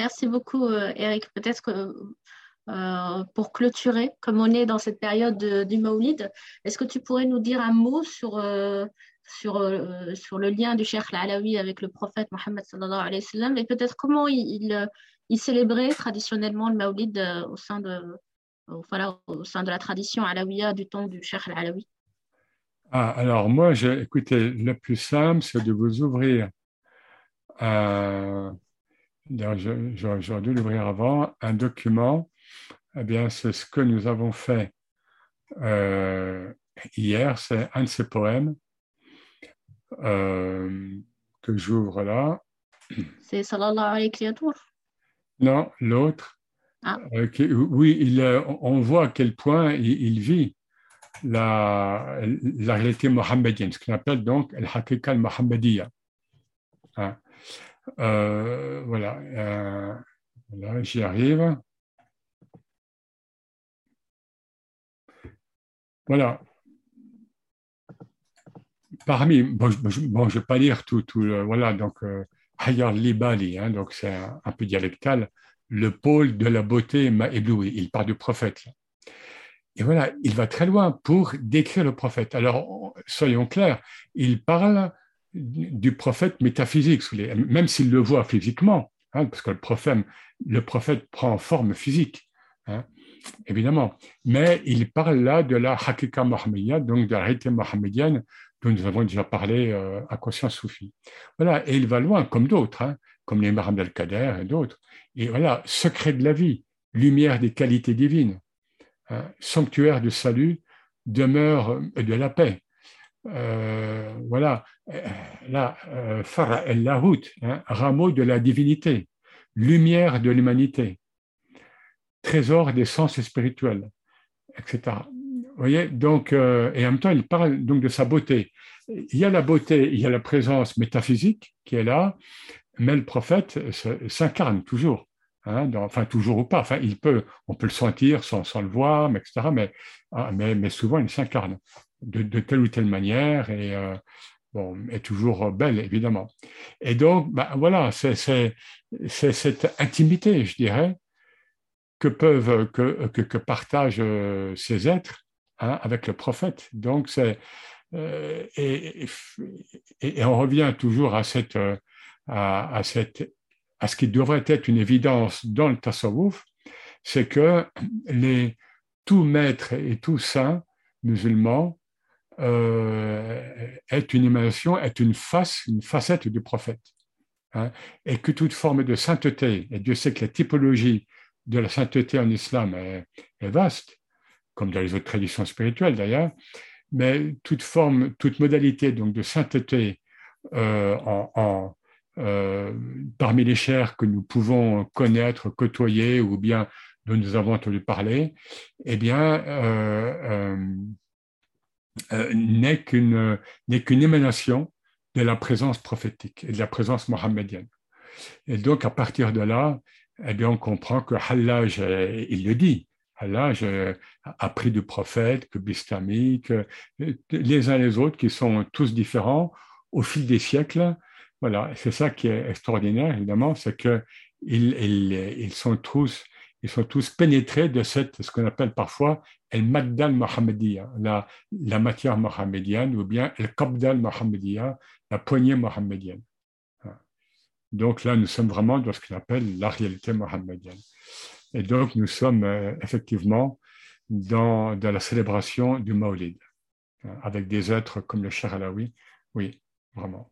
Merci beaucoup, euh, Eric. Peut-être que euh, pour clôturer, comme on est dans cette période du Maulid, est-ce que tu pourrais nous dire un mot sur, euh, sur, sur le lien du Cheikh Alawi avec le prophète Mohammed sallallahu alayhi et peut-être comment il, il, célébrait traditionnellement le Maulid au sein de, voilà, au sein de la tradition alawiya du temps du Cheikh Alawi ah, alors moi, écoutez, le plus simple, c'est de vous ouvrir un, j'aurais dû l'ouvrir avant, un document, eh bien, c'est ce que nous avons fait euh, hier, c'est un de ces poèmes euh, que j'ouvre là. C'est Salallah alayhi Non, l'autre. Ah. Euh, oui, il, on voit à quel point il, vit la, la, réalité mohammedienne, ce qu'on appelle donc le hakika al-Mohammediya. Hein. Euh, voilà, euh, j'y arrive. Voilà. Parmi, bon, je ne vais pas lire tout, tout voilà, donc, euh, Libali, hein, donc c'est un, peu dialectal, le pôle de la beauté m'a ébloui. Il parle du prophète. Et voilà, il va très loin pour décrire le prophète. Alors, soyons clairs, il parle du prophète métaphysique, même s'il le voit physiquement, hein, parce que le prophète, le prophète prend forme physique, hein, évidemment. Mais il parle là de la hakika mohammedienne, donc de la réalité dont nous avons déjà parlé euh, à Conscience Soufi. Voilà, et il va loin, comme d'autres, hein, comme les Maram al-Kader et d'autres. Et voilà, secret de la vie, lumière des qualités divines, sanctuaire de salut, demeure de la paix. Euh, voilà, euh, là, euh, Farah el-Lahut, hein, rameau de la divinité, lumière de l'humanité, trésor des sens spirituels, etc. Vous voyez, donc, et en même temps, il parle donc de sa beauté. Il y a la beauté, il y a la présence métaphysique qui est là, mais le prophète s'incarne toujours. Hein, enfin, toujours ou pas. Enfin, il peut, on peut le sentir sans, sans le voir, etc. Mais, ah, mais, mais souvent, il s'incarne de, telle ou telle manière et euh, bon, est toujours belle, évidemment. Et donc, bah, voilà, c'est cette intimité, je dirais, que peuvent, que, que, partagent euh, ces êtres hein, avec le prophète. Donc, c'est euh, et, et, on revient toujours à cette, à, cette, à ce qui devrait être une évidence dans le tasawwuf, c'est que les, tout maître et tout saint musulman euh, est une émanation, est une face, une facette du prophète. Hein, et que toute forme de sainteté, et Dieu sait que la typologie de la sainteté en islam est, vaste, comme dans les autres traditions spirituelles d'ailleurs, mais toute forme, toute modalité donc de sainteté euh, euh, parmi les chairs que nous pouvons connaître, côtoyer ou bien dont nous avons entendu parler, eh bien, euh, n'est qu'une n'est qu'une émanation de la présence prophétique et de la présence mohammedienne. Et donc, à partir de là, eh bien, on comprend que Hallaj, il le dit, Hallaj a pris du prophète, que Bistami, que les uns les autres, qui sont tous différents au fil des siècles. Voilà, c'est ça qui est extraordinaire, évidemment, c'est qu'ils ils, ils sont tous ils sont tous pénétrés de ce qu'on appelle parfois el maddal mohammediya, la, la matière mohammedienne, ou bien el qabdal mohammediya, la poignée mohammedienne. Donc là, nous sommes vraiment dans ce qu'on appelle la réalité mohammedienne. Et donc, nous sommes euh, effectivement dans, la célébration du Maulid, avec des êtres comme le Cheikh Alaoui. Oui, vraiment.